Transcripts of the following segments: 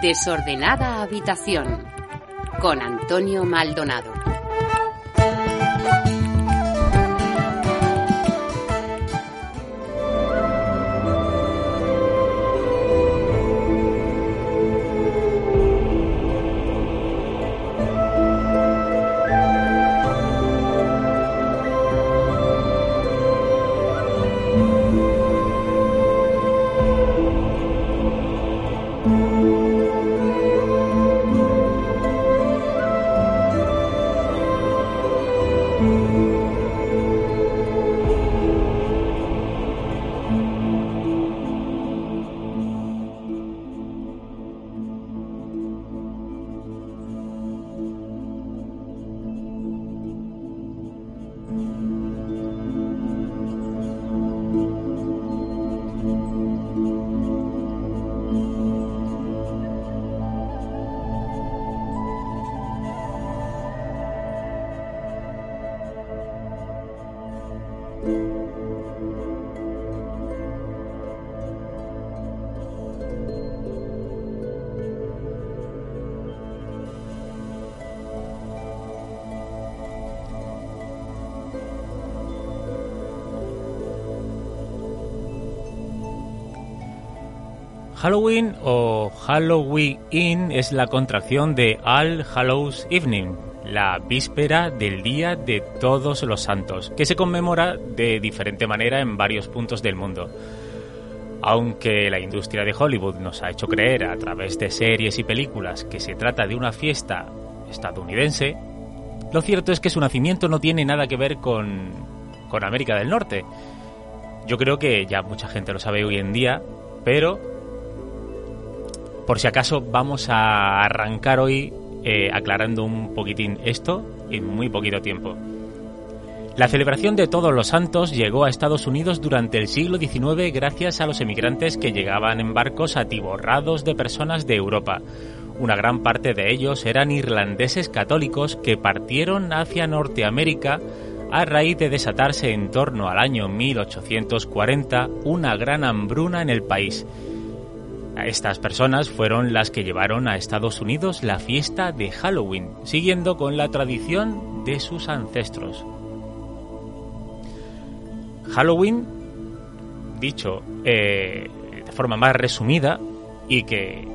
Desordenada habitación con Antonio Maldonado. Halloween o Halloween es la contracción de All Hallows Evening, la víspera del Día de Todos los Santos, que se conmemora de diferente manera en varios puntos del mundo. Aunque la industria de Hollywood nos ha hecho creer a través de series y películas que se trata de una fiesta estadounidense, lo cierto es que su nacimiento no tiene nada que ver con, con América del Norte. Yo creo que ya mucha gente lo sabe hoy en día, pero por si acaso vamos a arrancar hoy eh, aclarando un poquitín esto en muy poquito tiempo. La celebración de Todos los Santos llegó a Estados Unidos durante el siglo XIX gracias a los emigrantes que llegaban en barcos atiborrados de personas de Europa. Una gran parte de ellos eran irlandeses católicos que partieron hacia Norteamérica a raíz de desatarse en torno al año 1840 una gran hambruna en el país estas personas fueron las que llevaron a Estados Unidos la fiesta de Halloween, siguiendo con la tradición de sus ancestros. Halloween, dicho eh, de forma más resumida y que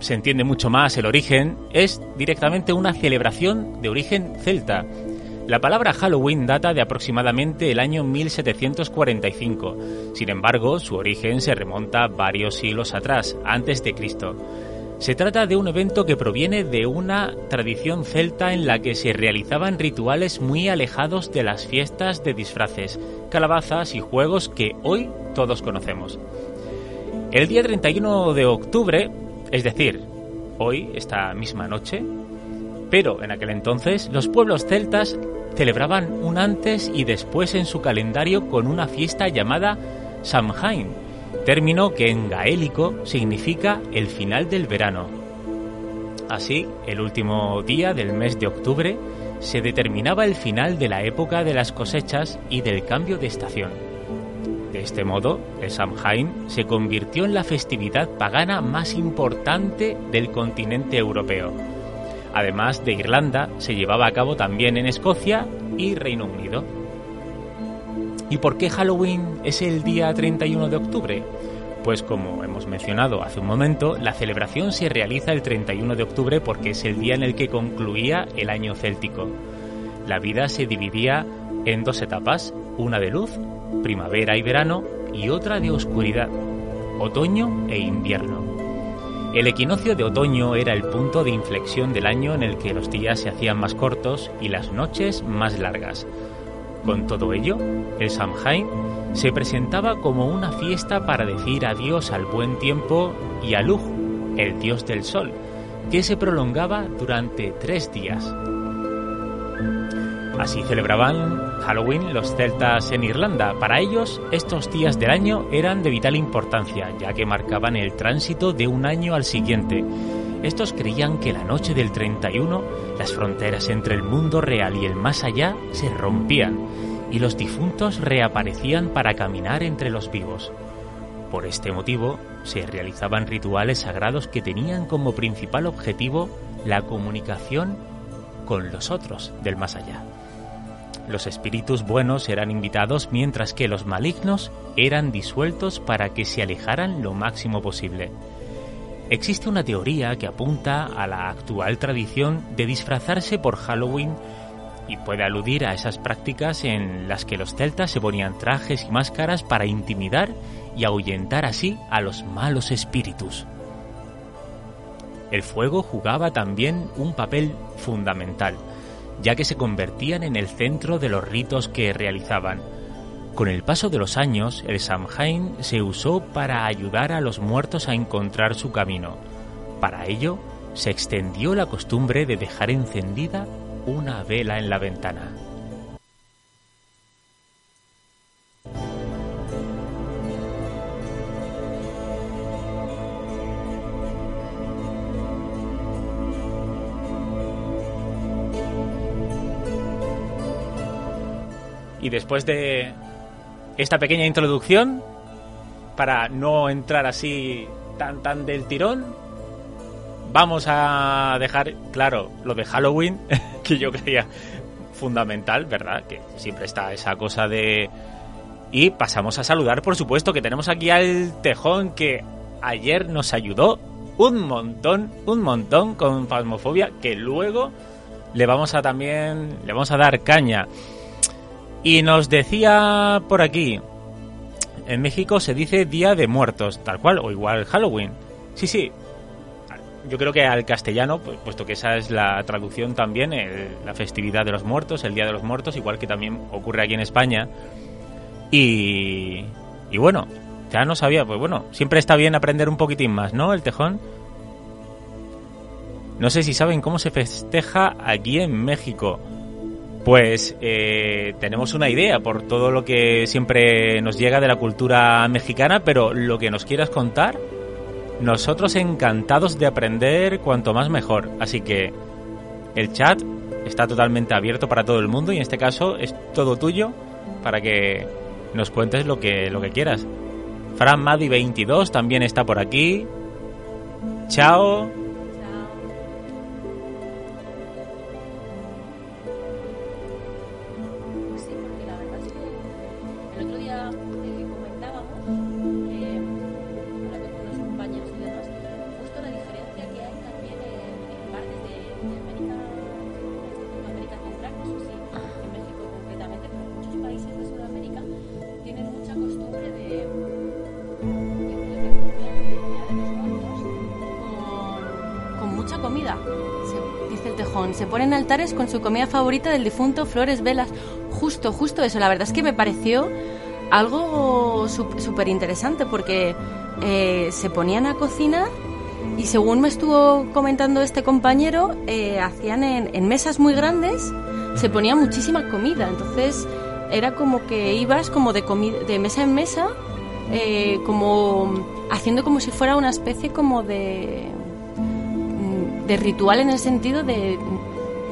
se entiende mucho más el origen, es directamente una celebración de origen celta la palabra Halloween data de aproximadamente el año 1745. Sin embargo, su origen se remonta varios siglos atrás, antes de Cristo. Se trata de un evento que proviene de una tradición celta en la que se realizaban rituales muy alejados de las fiestas de disfraces, calabazas y juegos que hoy todos conocemos. El día 31 de octubre, es decir, hoy, esta misma noche, pero en aquel entonces los pueblos celtas celebraban un antes y después en su calendario con una fiesta llamada Samhain, término que en gaélico significa el final del verano. Así, el último día del mes de octubre se determinaba el final de la época de las cosechas y del cambio de estación. De este modo, el Samhain se convirtió en la festividad pagana más importante del continente europeo Además de Irlanda, se llevaba a cabo también en Escocia y Reino Unido. ¿Y por qué Halloween es el día 31 de octubre? Pues como hemos mencionado hace un momento, la celebración se realiza el 31 de octubre porque es el día en el que concluía el año céltico. La vida se dividía en dos etapas, una de luz, primavera y verano, y otra de oscuridad, otoño e invierno. El equinoccio de otoño era el punto de inflexión del año en el que los días se hacían más cortos y las noches más largas. Con todo ello, el Samhain se presentaba como una fiesta para decir adiós al buen tiempo y a Lug, el dios del sol, que se prolongaba durante tres días. Así celebraban Halloween los celtas en Irlanda. Para ellos, estos días del año eran de vital importancia, ya que marcaban el tránsito de un año al siguiente. Estos creían que la noche del 31 las fronteras entre el mundo real y el más allá se rompían y los difuntos reaparecían para caminar entre los vivos. Por este motivo, se realizaban rituales sagrados que tenían como principal objetivo la comunicación con los otros del más allá. Los espíritus buenos eran invitados mientras que los malignos eran disueltos para que se alejaran lo máximo posible. Existe una teoría que apunta a la actual tradición de disfrazarse por Halloween y puede aludir a esas prácticas en las que los celtas se ponían trajes y máscaras para intimidar y ahuyentar así a los malos espíritus. El fuego jugaba también un papel fundamental, ya que se convertían en el centro de los ritos que realizaban. Con el paso de los años, el Samhain se usó para ayudar a los muertos a encontrar su camino. Para ello, se extendió la costumbre de dejar encendida una vela en la ventana. Después de esta pequeña introducción, para no entrar así tan tan del tirón, vamos a dejar claro lo de Halloween, que yo creía fundamental, ¿verdad? Que siempre está esa cosa de... Y pasamos a saludar, por supuesto, que tenemos aquí al Tejón que ayer nos ayudó un montón, un montón con Fasmofobia, que luego le vamos a también, le vamos a dar caña. Y nos decía por aquí, en México se dice Día de Muertos, tal cual, o igual Halloween. Sí, sí. Yo creo que al castellano, pues, puesto que esa es la traducción también, la festividad de los muertos, el Día de los Muertos, igual que también ocurre aquí en España. Y, y bueno, ya no sabía, pues bueno, siempre está bien aprender un poquitín más, ¿no? El tejón. No sé si saben cómo se festeja aquí en México. Pues eh, tenemos una idea por todo lo que siempre nos llega de la cultura mexicana, pero lo que nos quieras contar, nosotros encantados de aprender cuanto más mejor. Así que el chat está totalmente abierto para todo el mundo y en este caso es todo tuyo para que nos cuentes lo que, lo que quieras. Fran Madi 22 también está por aquí. Chao. Ponen altares con su comida favorita del difunto, flores, velas. Justo, justo eso. La verdad es que me pareció algo súper interesante porque eh, se ponían a cocinar y según me estuvo comentando este compañero, eh, hacían en, mesas muy grandes, se ponía muchísima comida. Entonces era como que ibas como de, de mesa en mesa, eh, como haciendo como si fuera una especie como de de ritual en el sentido de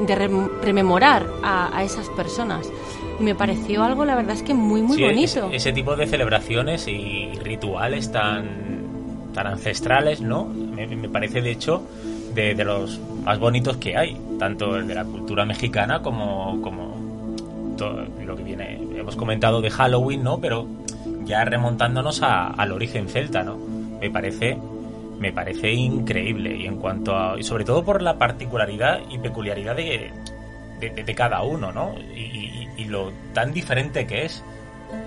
de rememorar a, esas personas. Y me pareció algo, la verdad es que muy, muy bonito. Ese, tipo de celebraciones y rituales tan, tan ancestrales, ¿no? Me, parece, de hecho, de, los más bonitos que hay, tanto el de la cultura mexicana como, como todo lo que viene. Hemos comentado de Halloween, ¿no? Pero ya remontándonos al origen celta, ¿no? Me parece me parece increíble. Y en cuanto a y sobre todo por la particularidad y peculiaridad de, de, cada uno no y, y, lo tan diferente que es.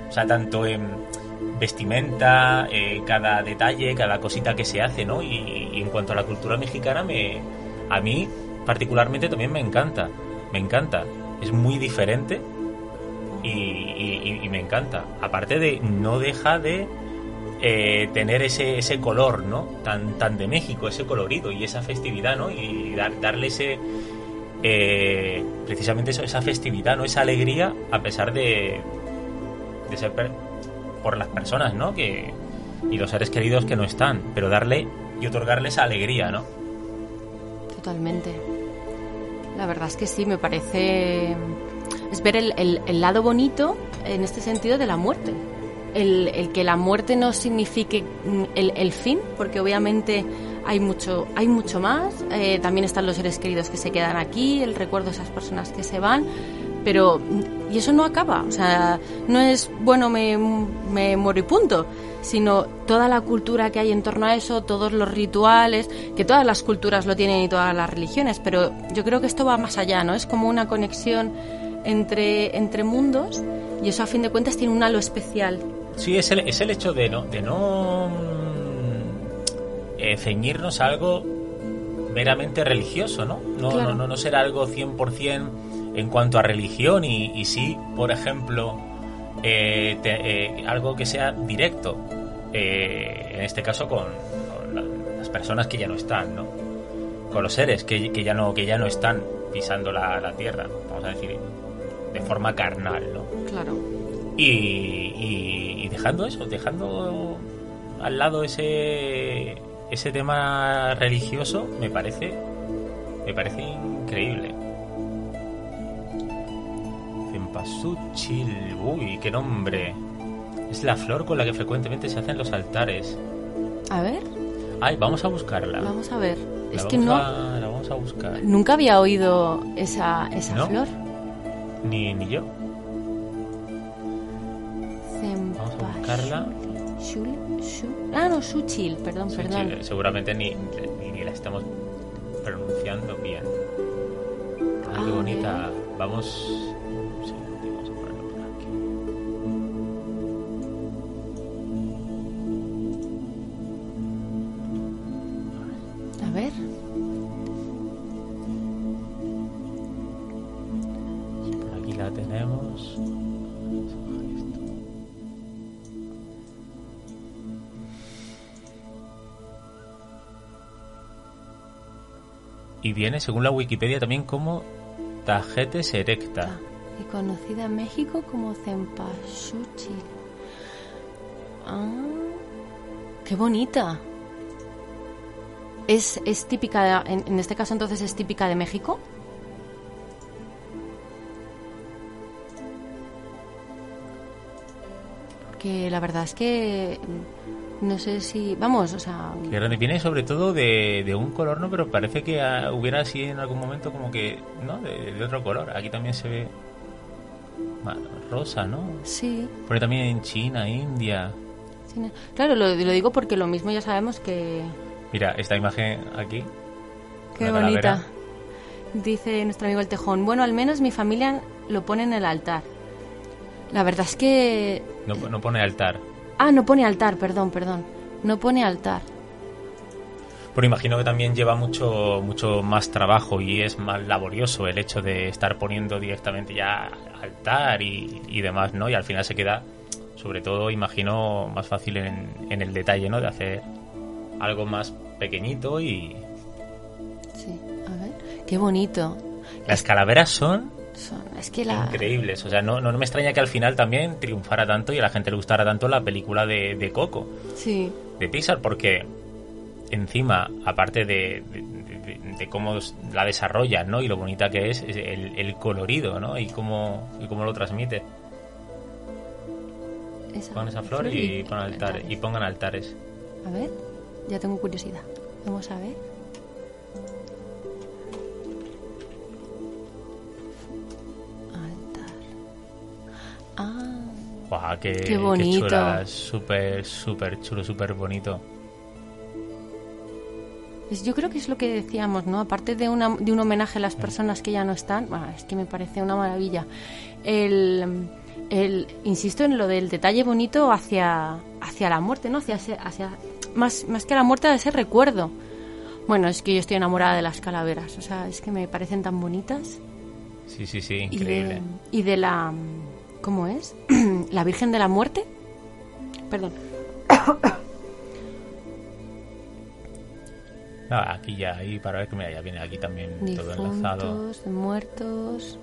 O sea tanto en vestimenta eh, cada detalle cada cosita que se hace no y, en cuanto a la cultura mexicana me a mí particularmente también me encanta. Me encanta. Es muy diferente y me encanta. Aparte de no deja de eh, tener ese, ese color, ¿no? Tan, tan de México, ese colorido y esa festividad, ¿no? Y darle ese... Eh, precisamente esa festividad, ¿no? Esa alegría a pesar de, de ser por las personas, ¿no? Que, y los seres queridos que no están, pero darle y otorgarle esa alegría, ¿no? Totalmente. La verdad es que sí, me parece... Es ver el, el lado bonito en este sentido de la muerte el, el que la muerte no signifique mm, el, el fin, porque obviamente hay mucho, hay mucho más. Eh, también están los seres queridos que se quedan aquí, el recuerdo de esas personas que se van. Pero, y eso no acaba, o sea, no es, bueno, me, me muero y punto, sino toda la cultura que hay en torno a eso, todos los rituales, que todas las culturas lo tienen y todas las religiones, pero yo creo que esto va más allá, ¿no? Es como una conexión entre, entre mundos y eso a fin de cuentas tiene un halo especial. Sí, es el, es el hecho de no, de no eh, ceñirnos a algo meramente religioso, ¿no? No, Claro. no, no, no ser algo 100% en cuanto a religión y, y sí, por ejemplo, eh, te- eh, algo que sea directo, en este caso con, con la- las personas que ya no están, ¿no? Con los seres que, que ya no que ya no están pisando la, la tierra, vamos a decir, de forma carnal, ¿no? Claro. Y dejando eso, dejando al lado ese ese tema religioso, me parece me parece increíble. Cempasúchil, uy, qué nombre. Es la flor con la que frecuentemente se hacen los altares. A ver, Ay, vamos a buscarla. vamos a ver. La Es que no, a- la vamos a buscar. nunca había oído esa, esa ¿No? flor. Ni, ni yo. Vamos a buscarla. Shul- shu- ah, no, Suchil, perdón, perdón. seguramente ni, ni, ni la estamos pronunciando bien. Ah, qué bonita. Vamos. Y viene, según la Wikipedia, también como Tagetes erecta. Ah, y conocida en México como Cempasúchil. Ah, qué bonita. ¿Es, es típica, en este caso entonces es típica de México? Porque la verdad es que no sé si... Vamos, o sea... Que grande. Viene sobre todo de, de un color, ¿no? Pero parece que ah, hubiera así en algún momento como que, ¿no? De, de otro color. Aquí también se ve rosa, ¿no? Sí, Pone también en China, India. claro, lo, lo digo porque lo mismo ya sabemos que... Mira, esta imagen aquí. Qué calavera. bonita. Dice nuestro amigo el Tejón. Bueno, al menos mi familia lo pone en el altar. La verdad es que... No, no pone altar. Ah, no pone altar, perdón, perdón. No pone altar. Pero imagino que también lleva mucho, mucho más trabajo y es más laborioso el hecho de estar poniendo directamente ya altar y, y demás, ¿no? Y al final se queda, sobre todo, imagino, más fácil en, en el detalle, ¿no? De hacer algo más pequeñito y... Sí, a ver. Qué bonito. Las calaveras son Son- es que la... increíbles. O sea, no, no me extraña que al final también triunfara tanto y a la gente le gustara tanto la película de, de Coco. Sí, de Pixar porque encima, aparte de, de- cómo la desarrolla ¿no? y lo bonita que es, es el, el colorido ¿no? y, cómo, y cómo lo transmite. esa, Pon esa flor y, pon altares, y pongan altares. A ver, ya tengo curiosidad. Vamos a ver. Guau, qué, Qué bonito. chula, súper, súper chulo, súper bonito. pues yo creo que es lo que decíamos, ¿no? Aparte de, una, de un homenaje a las personas que ya no están, bueno, es que me parece una maravilla. El, el, insisto en lo del detalle bonito hacia, hacia la muerte, ¿no? Hacia, ese- hacia más, más que la muerte, a ese recuerdo. Bueno, es que yo estoy enamorada de las calaveras, o sea, es que me parecen tan bonitas. Sí, sí, sí, Y increíble. de, y de la... ¿Cómo es? ¿La Virgen de la Muerte? Perdón. No, aquí ya, ahí para ver que mira, ya viene aquí también todo enlazado. Difuntos, de muertos,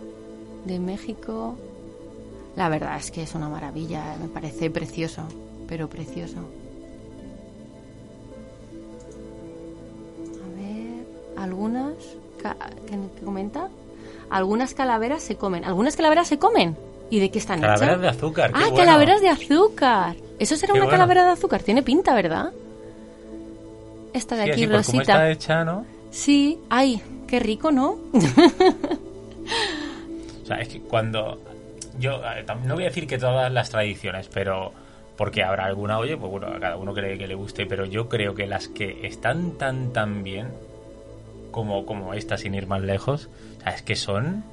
de México. La verdad es que es una maravilla, me parece precioso, pero precioso. A ver, algunas ca- ¿qué, qué comenta? Algunas calaveras se comen. ¿Algunas calaveras se comen? ¿Y de qué están Calaveras hechas? de azúcar. qué Ah, bueno. calaveras de azúcar. Eso será Qué una bueno. calavera de azúcar. Tiene pinta, ¿verdad? Esta de Sí, aquí, así, cómo rosita. está hecha, ¿no? Sí. Ay, qué rico, ¿no? O sea, es que cuando. Yo no voy a decir que todas las tradiciones, pero. Porque habrá alguna, oye, pues bueno, a cada uno le, que le guste, pero yo creo que las que están tan, tan bien como, como esta, sin ir más lejos, o sea, es que son.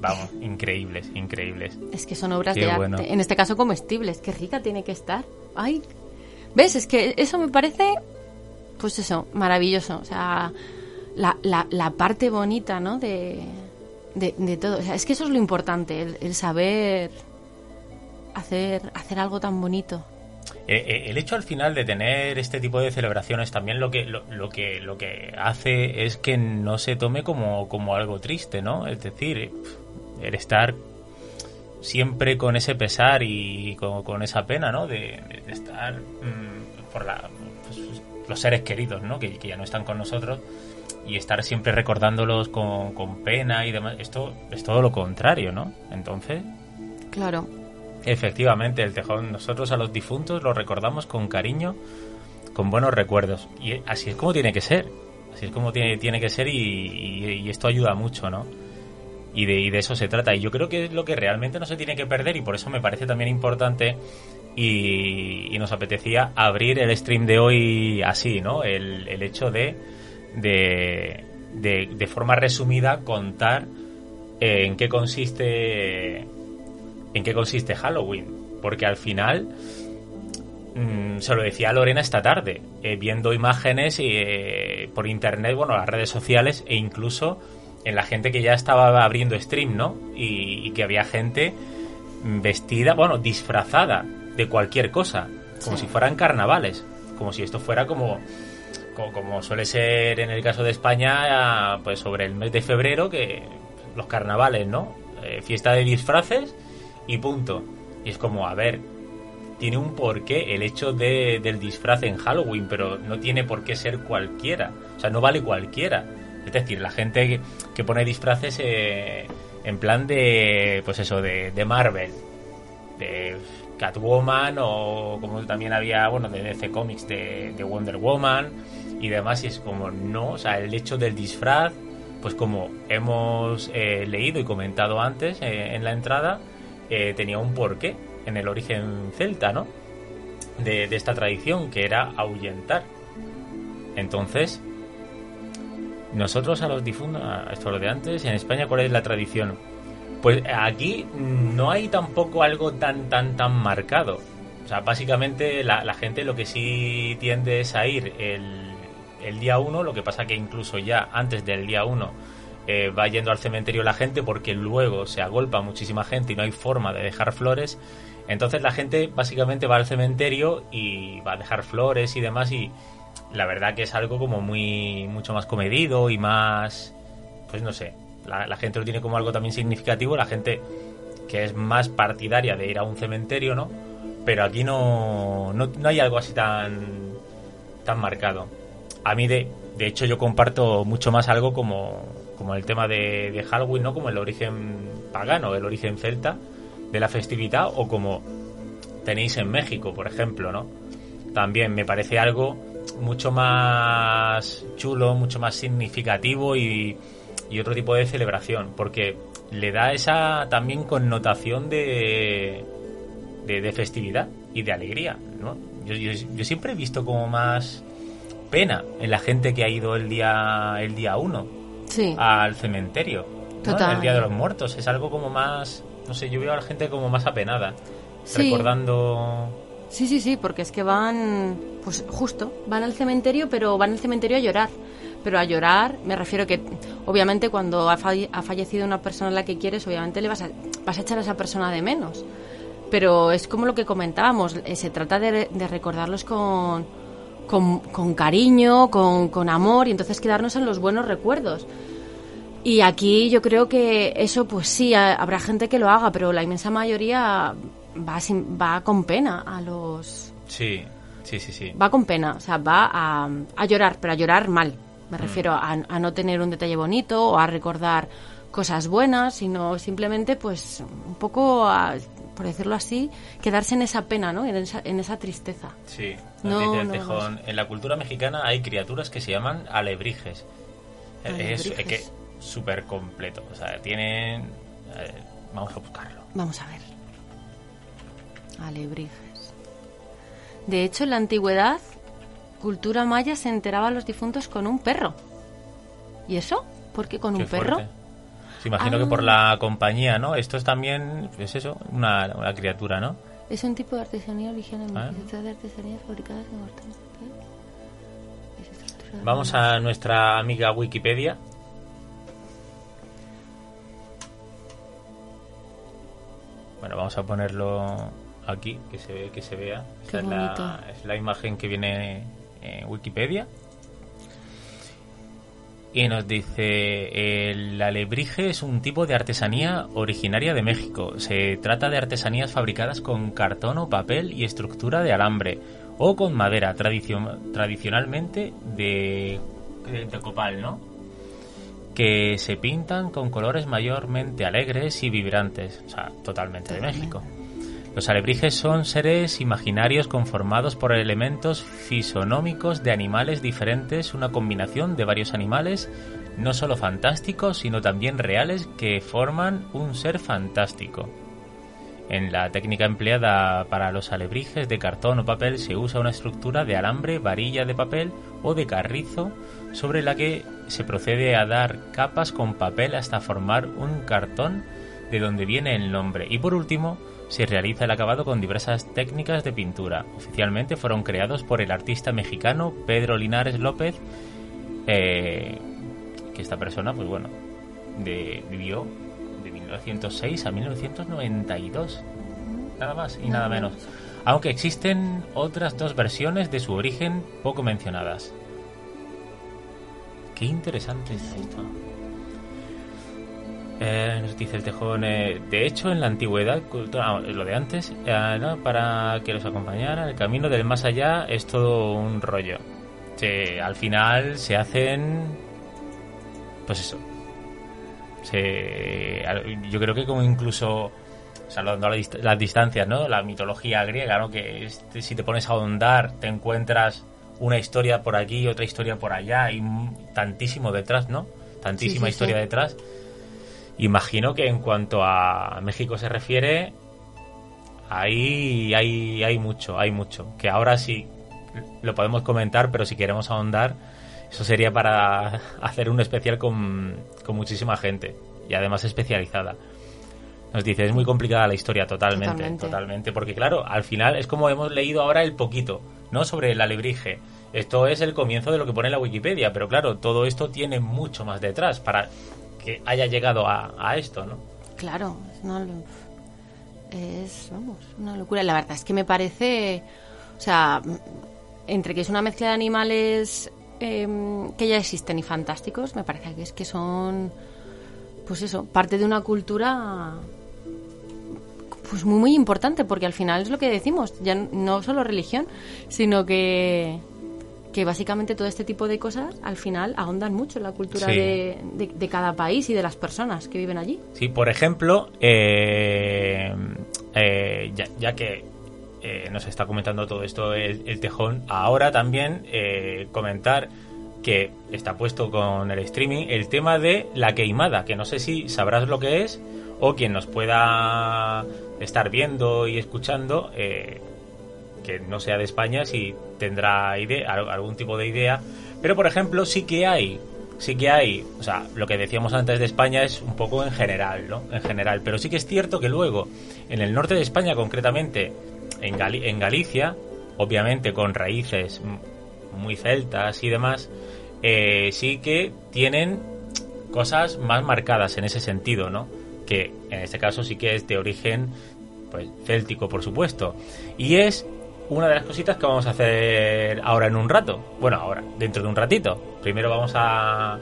Vamos, increíbles, increíbles. Es que son obras Qué de bueno. arte. En este caso comestibles. Qué rica tiene que estar. Ay. ¿Ves? Es que eso me parece, pues eso, maravilloso. O sea, la, la, la parte bonita, ¿no? De, de, de todo. O sea, es que eso es lo importante, el, el saber hacer, hacer algo tan bonito. Eh, eh, el hecho al final de tener este tipo de celebraciones también lo que lo, lo que lo que hace es que no se tome como, como algo triste, ¿no? Es decir, el estar siempre con ese pesar y con, con esa pena, ¿no? De, de estar mm, por la, pues, los seres queridos, ¿no? Que, que ya no están con nosotros y estar siempre recordándolos con, con pena y demás. Esto es todo lo contrario, ¿no? Entonces, Claro. Efectivamente, el tejón. Nosotros a los difuntos los recordamos con cariño, con buenos recuerdos. Y así es como tiene que ser. Así es como tiene, tiene que ser y, y- y esto ayuda mucho, ¿no? Y de, y de eso se trata. Y yo creo que es lo que realmente no se tiene que perder y por eso me parece también importante y, y nos apetecía abrir el stream de hoy así, ¿no? El, el hecho de, de, de, de forma resumida contar eh, en qué consiste en qué consiste Halloween. Porque al final, mm, se lo decía a Lorena esta tarde, eh, viendo imágenes eh, por internet, bueno, las redes sociales e incluso en la gente que ya estaba abriendo stream, ¿no? Y, y que había gente vestida, bueno, disfrazada de cualquier cosa, como Sí. si fueran carnavales, como si esto fuera como co- como suele ser en el caso de España, pues sobre el mes de febrero, que los carnavales, ¿no? Eh, fiesta de disfraces y punto. Y es como, a ver, tiene un porqué el hecho de, del disfraz en Halloween, pero no tiene por qué ser cualquiera. O sea, no vale cualquiera. Es decir, la gente que, pone disfraces eh, en plan de, pues eso, de, de Marvel, de Catwoman o como también había, bueno, de DC Comics de, de Wonder Woman y demás, y es como no, o sea, el hecho del disfraz, pues como hemos eh, leído y comentado antes eh, en la entrada, tenía un porqué en el origen celta, ¿no? De, de esta tradición, que era ahuyentar. Entonces, nosotros a los difuntos, a esto lo de antes, en España, ¿cuál es la tradición? Pues aquí no hay tampoco algo tan, tan, tan marcado. O sea, básicamente la, gente lo que sí tiende es a ir el, el día 1, lo que pasa que incluso ya antes del día 1 eh, va yendo al cementerio la gente porque luego se agolpa muchísima gente y no hay forma de dejar flores. Entonces la gente básicamente va al cementerio y va a dejar flores y demás y la verdad que es algo como muy mucho más comedido y más pues no sé la, gente lo tiene como algo también significativo la gente que es más partidaria de ir a un cementerio no pero aquí no no, no hay algo así tan tan marcado. A mí de de hecho yo comparto mucho más algo como como el tema de Halloween no como el origen pagano el origen celta de la festividad o como tenéis en México por ejemplo no también me parece algo mucho más chulo, mucho más significativo y, y otro tipo de celebración, porque le da esa también connotación de, de, de festividad y de alegría, ¿no? Yo, yo, yo siempre he visto como más pena en la gente que ha ido el día el día uno Sí. al cementerio, el día de los muertos, es algo como más, no sé, yo veo a la gente como más apenada, Sí. recordando Sí, sí, sí, porque es que van, pues justo, van al cementerio, pero van al cementerio a llorar. Pero a llorar, me refiero que, obviamente, cuando ha, falle- ha fallecido una persona a la que quieres, obviamente le vas a, vas a echar a esa persona de menos. Pero es como lo que comentábamos, eh, se trata de, de recordarlos con, con, con cariño, con, con amor, y entonces quedarnos en los buenos recuerdos. Y aquí yo creo que eso, pues sí, ha- habrá gente que lo haga, pero la inmensa mayoría va, sin- va con pena a los... Sí, sí, sí, sí. Va con pena, o sea, va a, a llorar, pero a llorar mal. Me refiero a, a no tener un detalle bonito o a recordar cosas buenas, sino simplemente, pues, un poco, a- por decirlo así, quedarse en esa pena, ¿no? En esa, en esa tristeza. Sí, No, tejón. En la cultura mexicana hay criaturas que se llaman alebrijes. Eh, Es, es que súper completo. O sea, tienen. eh, vamos a buscarlo. Vamos a ver. Alebrijes. De hecho, en la antigüedad, cultura maya se enteraba a los difuntos con un perro. ¿Y eso? ¿Por qué con Qué un perro? Se imagino Ah. que por la compañía, ¿no? Esto es también, es eso, una, una criatura, ¿no? Es un tipo de artesanía original Ah. de artesanía fabricadas en mortales Vamos a nuestra amiga Wikipedia. Bueno, vamos a ponerlo aquí, que se ve, que se vea. Esta es la, es la imagen que viene en Wikipedia. Y nos dice, el alebrije es un tipo de artesanía originaria de México. Se trata de artesanías fabricadas con cartón o papel y estructura de alambre o con madera, tradicio- tradicionalmente de, de, copal, ¿no? Que se pintan con colores mayormente alegres y vibrantes. O sea, totalmente de. México. Los alebrijes son seres imaginarios conformados por elementos fisonómicos de animales diferentes, una combinación de varios animales, no solo fantásticos, sino también reales, que forman un ser fantástico. En la técnica empleada para los alebrijes de cartón o papel se usa una estructura de alambre, varilla de papel o de carrizo sobre la que se procede a dar capas con papel hasta formar un cartón de donde viene el nombre. Y por último, se realiza el acabado con diversas técnicas de pintura. Oficialmente fueron creados por el artista mexicano Pedro Linares López, eh, que esta persona, pues bueno, de- vivió de 1906 a 1992. Nada más y nada menos. Aunque existen otras dos versiones de su origen poco mencionadas. Qué interesante está esto. Eh, nos dice el tejón. eh, de hecho, en la antigüedad, cultura- ah, lo de antes, eh, ¿no? para que los acompañara, el camino del más allá es todo un rollo. Se- al final se hacen. Pues eso. Se, yo creo que como incluso. Salvando la dist- las distancias, ¿no? La mitología griega, ¿no? Que este, si te pones a ahondar, te encuentras una historia por aquí, otra historia por allá, y tantísimo detrás, ¿no? Tantísima Sí, sí, historia sí. detrás. Imagino que en cuanto a México se refiere, ahí hay, hay mucho, hay mucho. Que ahora sí lo podemos comentar, pero si queremos ahondar, eso sería para hacer un especial con, con muchísima gente y además especializada. Nos dice, es muy complicada la historia, totalmente, Totalmente. totalmente, porque claro, al final es como hemos leído ahora el poquito, ¿no? Sobre el alebrije. Esto es el comienzo de lo que pone la Wikipedia, pero claro, todo esto tiene mucho más detrás para que haya llegado a, a esto, ¿no? Claro, es es, vamos, una locura. La verdad es que me parece, o sea, entre que es una mezcla de animales em, que ya existen y fantásticos, me parece que es que son, pues eso, parte de una cultura pues muy muy importante porque al final es lo que decimos ya no solo religión sino que que básicamente todo este tipo de cosas al final ahondan mucho en la cultura Sí. de, de- de cada país y de las personas que viven allí Sí, por ejemplo, eh, eh, ya, ya que eh, nos está comentando todo esto el, el tejón, ahora también eh, comentar que está puesto con el streaming el tema de la queimada, que no sé si sabrás lo que es o quien nos pueda estar viendo y escuchando, eh, que no sea de España, si tendrá idea, al- algún tipo de idea. Pero, por ejemplo, sí que hay, sí que hay, o sea, lo que decíamos antes de España es un poco en general, ¿no? En general. Pero sí que es cierto que luego, en el norte de España, concretamente, en, en Galicia, obviamente con raíces muy celtas y demás, eh, sí que tienen cosas más marcadas en ese sentido, ¿no? Que en este caso sí que es de origen pues céltico, por supuesto. Y es una de las cositas que vamos a hacer ahora en un rato. Bueno, ahora, dentro de un ratito. Primero vamos a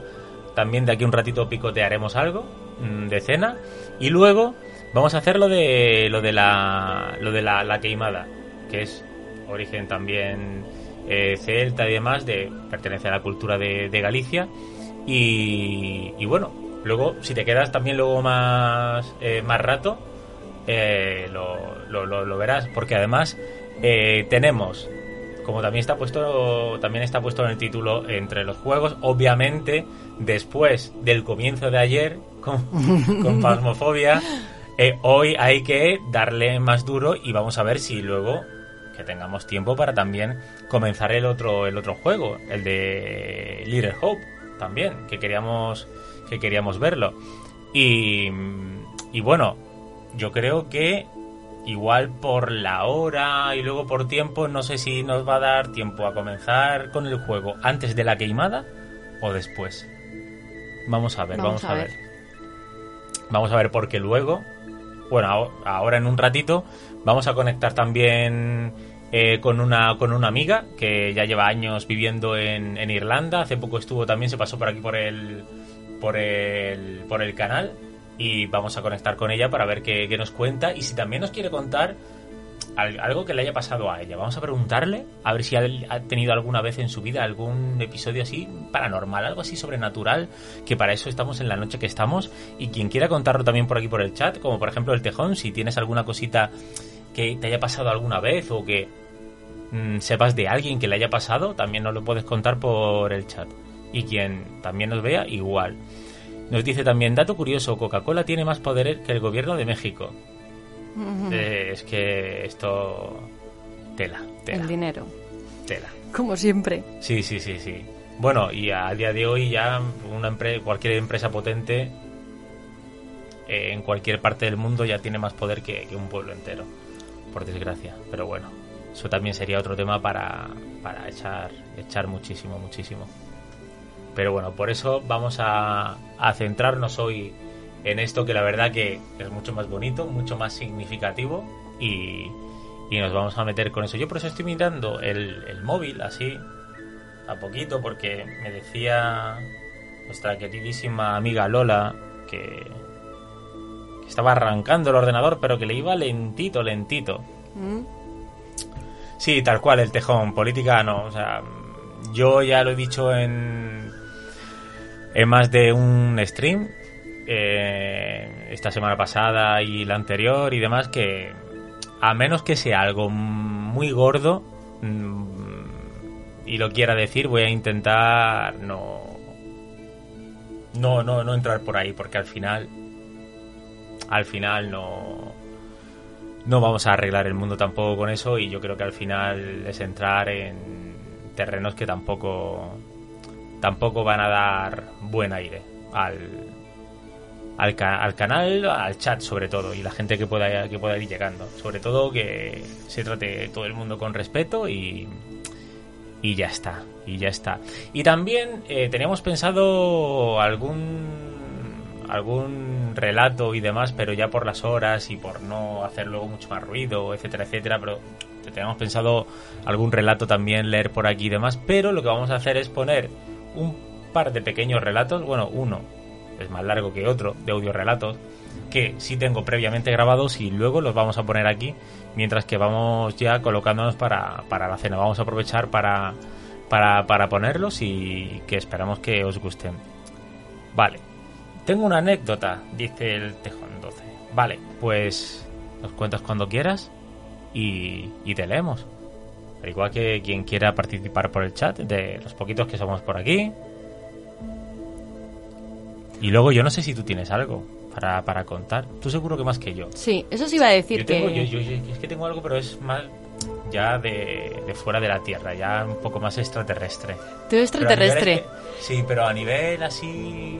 también de aquí un ratito picotearemos algo mm, de cena y luego vamos a hacer lo de lo de la lo de la, la queimada, que es origen también eh, celta y demás, de pertenece a la cultura de, Galicia y, y bueno, Luego, si te quedas también luego más, eh, más rato, eh, lo, lo verás, porque además eh, tenemos como también está puesto también está puesto en el título entre los juegos obviamente después del comienzo de ayer con, con Phasmophobia eh, hoy hay que darle más duro y vamos a ver si luego que tengamos tiempo para también comenzar el otro el otro juego el de Little Hope también que queríamos que queríamos verlo. Y, y bueno yo creo que igual por la hora y luego por tiempo, no sé si nos va a dar tiempo a comenzar con el juego antes de la queimada o después. Vamos a ver, vamos, a, ver. Vamos a ver porque luego, bueno, ahora en un ratito vamos a conectar también eh, con una con una amiga que ya lleva años viviendo en, en Irlanda. Hace poco estuvo también, se pasó por aquí por el por el por el canal y vamos a conectar con ella para ver qué, nos cuenta y si también nos quiere contar algo que le haya pasado a ella. Vamos a preguntarle a ver si ha, tenido alguna vez en su vida algún episodio así paranormal, algo así sobrenatural, que para eso estamos en la noche que estamos. Y quien quiera contarlo también por aquí por el chat, como por ejemplo el tejón, si tienes alguna cosita que te haya pasado alguna vez o que mm, sepas de alguien que le haya pasado, también nos lo puedes contar por el chat. Y quien también nos vea, igual. Nos dice también, dato curioso, Coca-Cola tiene más poder que el gobierno de México. Eh, es que esto... Tela, tela. El dinero. Tela. Como siempre. Sí, sí, sí, sí. Bueno, y a día de hoy ya una empresa, cualquier empresa potente eh, en cualquier parte del mundo ya tiene más poder que, que, un pueblo entero, por desgracia. Pero bueno, eso también sería otro tema para, para echar, echar muchísimo, muchísimo. Pero bueno, por eso vamos a, centrarnos hoy en esto que la verdad que es mucho más bonito, mucho más significativo y, nos vamos a meter con eso. Yo por eso estoy mirando el, móvil así, a poquito, porque me decía nuestra queridísima amiga Lola que, estaba arrancando el ordenador, pero que le iba lentito, lentito. Mm. Sí, tal cual, el tejón, política no, o sea, yo ya lo he dicho en, en más de un stream, eh, esta semana pasada y la anterior y demás, que a menos que sea algo muy gordo mm, y lo quiera decir, voy a intentar no, no, no, no entrar por ahí, porque al final, al final no, no vamos a arreglar el mundo tampoco con eso y yo creo que al final es entrar en terrenos que tampoco tampoco van a dar buen aire al, al, al, canal, al chat sobre todo, y la gente que pueda, que pueda ir llegando. Sobre todo que se trate todo el mundo con respeto y, y ya está, y ya está. Y también eh, teníamos pensado algún algún relato y demás, pero ya por las horas y por no hacer luego mucho más ruido, etcétera, etcétera, pero teníamos pensado algún relato también leer por aquí y demás, pero lo que vamos a hacer es poner un par de pequeños relatos, bueno, uno es más largo que otro, de audio relatos, que sí tengo previamente grabados y luego los vamos a poner aquí, mientras que vamos ya colocándonos para, para la cena. Vamos a aprovechar para, para, para ponerlos y que esperamos que os gusten. Vale, tengo una anécdota, dice el Tejón 12. Vale, pues nos cuentas cuando quieras y, y te leemos. Al igual que quien quiera participar por el chat, de los poquitos que somos por aquí. Y luego yo no sé si tú tienes algo para, para contar. Tú seguro que más que yo. Sí, eso sí iba a decir que... Yo, es que tengo algo, pero es más ya de, de, fuera de la Tierra, ya un poco más extraterrestre. ¿Tú extraterrestre? sí, pero a nivel así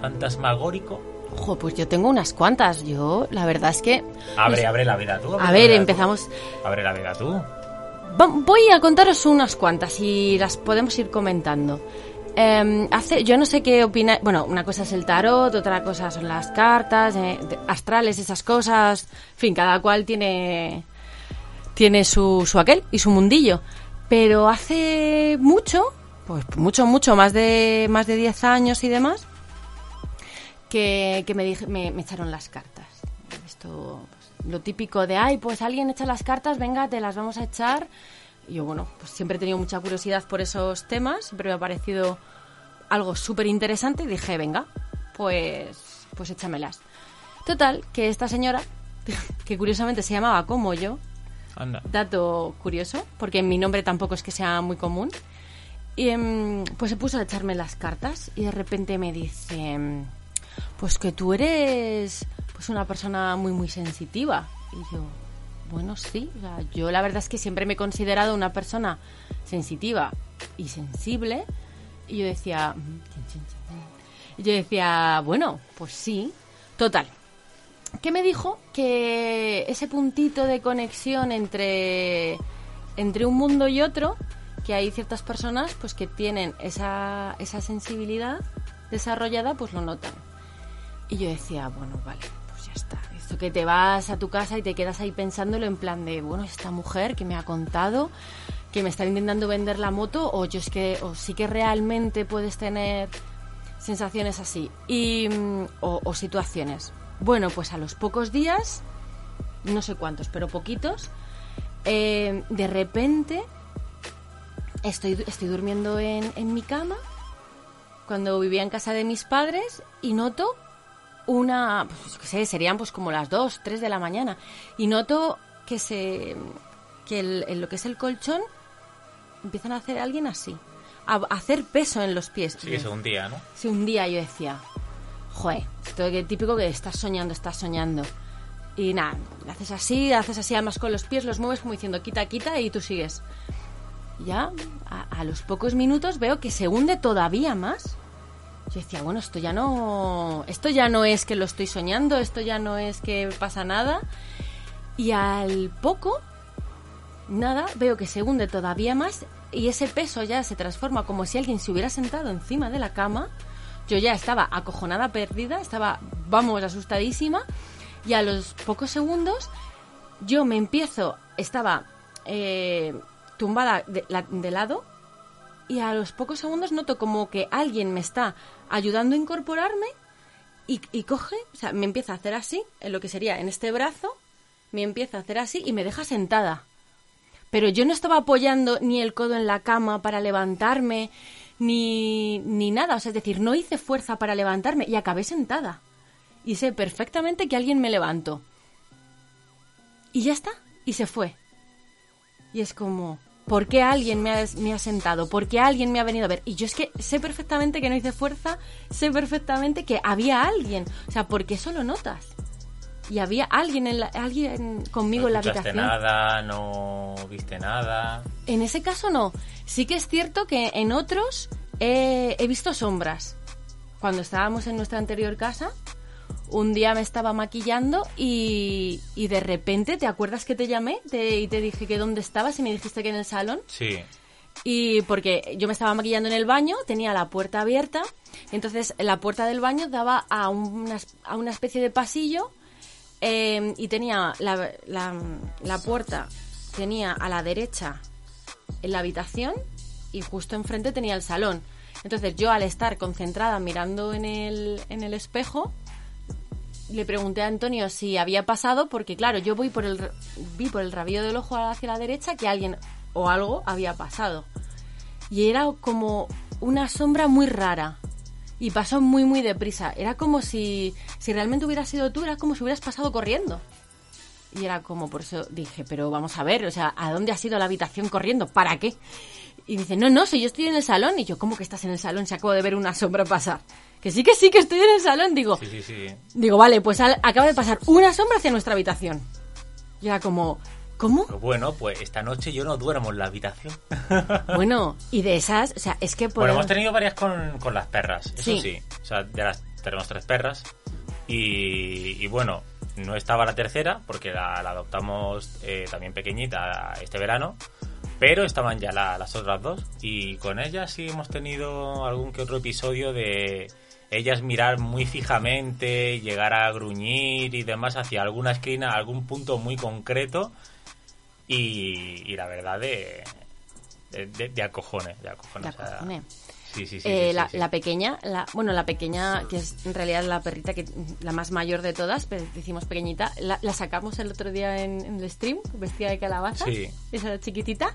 fantasmagórico. Ojo, pues yo tengo unas cuantas. Yo, la verdad es que... Abre, abre la veda tú. a ver, empezamos... Abre la veda tú. Voy a contaros unas cuantas y las podemos ir comentando. Eh, hace, yo no sé qué opina. Bueno, una cosa es el tarot, otra cosa son las cartas eh, astrales, esas cosas. En fin, cada cual tiene tiene su, su aquel y su mundillo. Pero hace mucho, pues mucho, mucho, más de más de 10 años y demás, que, que me, me, me echaron las cartas. Esto lo típico de, ay, pues alguien echa las cartas, venga, te las vamos a echar. Y yo, bueno, pues siempre he tenido mucha curiosidad por esos temas, siempre me ha parecido algo súper interesante y dije, venga, pues, pues échamelas. Total, que esta señora, que curiosamente se llamaba como yo, Anda. dato curioso, porque mi nombre tampoco es que sea muy común, y em, pues se puso a echarme las cartas y de repente me dice, em, pues que tú eres pues una persona muy muy sensitiva. Y yo, bueno, sí, o sea, yo la verdad es que siempre me he considerado una persona sensitiva y sensible. Y yo decía, "Mm, chin, chin, chin". y yo decía, bueno, pues sí, total. ¿Qué me dijo? Que ese puntito de conexión entre, entre un mundo y otro, que hay ciertas personas pues que tienen esa, esa sensibilidad desarrollada, pues lo notan. Y yo decía, bueno, vale, ya está. Esto que te vas a tu casa y te quedas ahí pensándolo en plan de, bueno, esta mujer que me ha contado que me está intentando vender la moto o yo es que o sí que realmente puedes tener sensaciones así y mm, o, situaciones. Bueno, pues a los pocos días, no sé cuántos, pero poquitos, eh, de repente estoy, estoy durmiendo en, en mi cama cuando vivía en casa de mis padres y noto una, pues qué sé, serían pues como las 2, 3 de la mañana y noto que se que el- en lo que es el colchón empiezan a hacer alguien así, a, a hacer peso en los pies. Sí, Y eso un día, ¿no? si un día yo decía, joder, esto que típico que estás soñando, estás soñando. Y nada, haces así, haces así, además con los pies los mueves como diciendo quita, quita y tú sigues. Ya, a, a los pocos minutos veo que se hunde todavía más. Yo decía, bueno, esto ya no, esto ya no es que lo estoy soñando, esto ya no es que pasa nada. Y al poco, nada, veo que se hunde todavía más y ese peso ya se transforma como si alguien se hubiera sentado encima de la cama. Yo ya estaba acojonada, perdida, estaba, vamos, asustadísima. Y a los pocos segundos yo me empiezo, estaba eh, tumbada de, la- de lado y a los pocos segundos noto como que alguien me está ayudando a incorporarme y, coge, o sea, me empieza a hacer así, en lo que sería en este brazo, me empieza a hacer así y me deja sentada. Pero yo no estaba apoyando ni el codo en la cama para levantarme, ni, ni nada. O sea, es decir, no hice fuerza para levantarme y acabé sentada. Y sé perfectamente que alguien me levantó. Y ya está. Y se fue. Y es como, ¿por qué alguien me ha, me ha sentado? ¿Por qué alguien me ha venido a ver? Y yo es que sé perfectamente que no hice fuerza, sé perfectamente que había alguien. O sea, porque eso lo notas. Y había alguien, en la- alguien conmigo no en la habitación. nada, no viste nada. En ese caso no. Sí que es cierto que en otros he visto sombras. Cuando estábamos en nuestra anterior casa, un día me estaba maquillando y, y de repente, ¿te acuerdas que te llamé Te- y te dije que dónde estabas y me dijiste que en el salón? Sí. Y porque yo me estaba maquillando en el baño, tenía la puerta abierta, entonces la puerta del baño daba a una, a una especie de pasillo eh, y tenía la, la, la puerta, tenía a la derecha en la habitación y justo enfrente tenía el salón. Entonces yo al estar concentrada mirando en el, en el espejo, le pregunté a Antonio si había pasado, porque claro, yo voy por el, vi por el rabillo del ojo hacia la derecha que alguien o algo había pasado. Y era como una sombra muy rara. Y pasó muy, muy deprisa. Era como si, si realmente hubiera sido tú, era como si hubieras pasado corriendo. Y era como, por eso dije, pero vamos a ver, o sea, ¿a dónde has ido a la habitación corriendo? ¿Para qué? Y dice, no, no, si yo estoy en el salón. Y yo, ¿cómo que estás en el salón si acabo de ver una sombra pasar? Que sí, que sí, que estoy en el salón. Digo, Sí, sí, sí. digo vale, pues al- acaba de pasar una sombra hacia nuestra habitación. Y era como, ¿cómo? Pues bueno, pues esta noche yo no duermo en la habitación. Bueno, y de esas, o sea, es que Bueno, podemos... hemos tenido varias con, con las perras, eso Sí. sí. O sea, de las, tenemos tres perras. Y, y bueno, no estaba la tercera porque la, la adoptamos eh, también pequeñita este verano. Pero estaban ya la- las otras dos. Y con ellas sí hemos tenido algún que otro episodio de ellas mirar muy fijamente, llegar a gruñir y demás hacia alguna esquina, algún punto muy concreto. Y, y la verdad de, de, de, de acojones, de acojones. De o sea, acojones. sí, sí, sí, Eh, sí, la, pequeña, la, bueno, la pequeña, que es en realidad la perrita, que la más mayor de todas, pero decimos pequeñita, la, la sacamos el otro día en, en el stream, vestida de calabaza, Sí. esa chiquitita.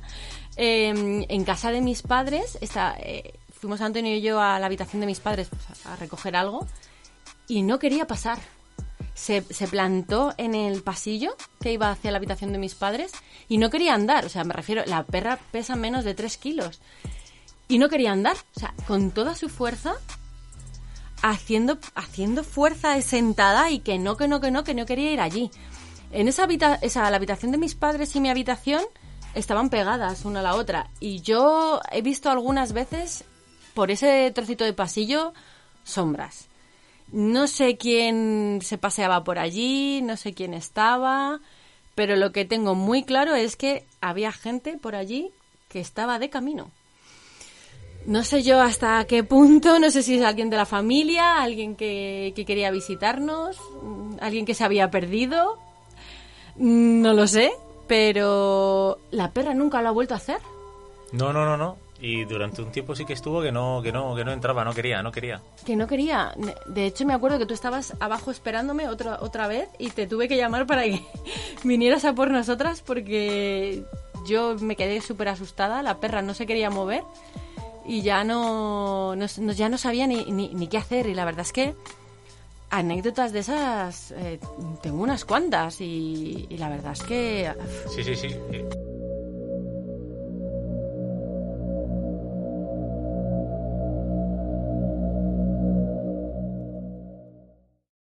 Eh, en casa de mis padres, está, eh, fuimos Antonio y yo a la habitación de mis padres pues, a, recoger algo, y no quería pasar. Se, se plantó en el pasillo que iba hacia la habitación de mis padres y no quería andar. O sea, me refiero, la perra pesa menos de 3 kilos. Y no quería andar. O sea, con toda su fuerza, haciendo, haciendo fuerza sentada y que no, que no, que no, que no quería ir allí. En esa, habita esa la habitación de mis padres y mi habitación estaban pegadas una a la otra. Y yo he visto algunas veces por ese trocito de pasillo sombras. No sé quién se paseaba por allí, no sé quién estaba, pero lo que tengo muy claro es que había gente por allí que estaba de camino. No sé yo hasta qué punto, no sé si es alguien de la familia, alguien que, que quería visitarnos, alguien que se había perdido, no lo sé, pero la perra nunca lo ha vuelto a hacer. No, no, no, no. Y durante un tiempo sí que estuvo que no, que no, que no entraba, no quería, no quería. Que no quería. De hecho, me acuerdo que tú estabas abajo esperándome otra, otra vez y te tuve que llamar para que vinieras a por nosotras porque yo me quedé súper asustada. La perra no se quería mover y ya no, no, ya no sabía ni, ni, ni, qué hacer. Y la verdad es que anécdotas de esas eh, tengo unas cuantas y, y, la verdad es que... Sí, sí, sí.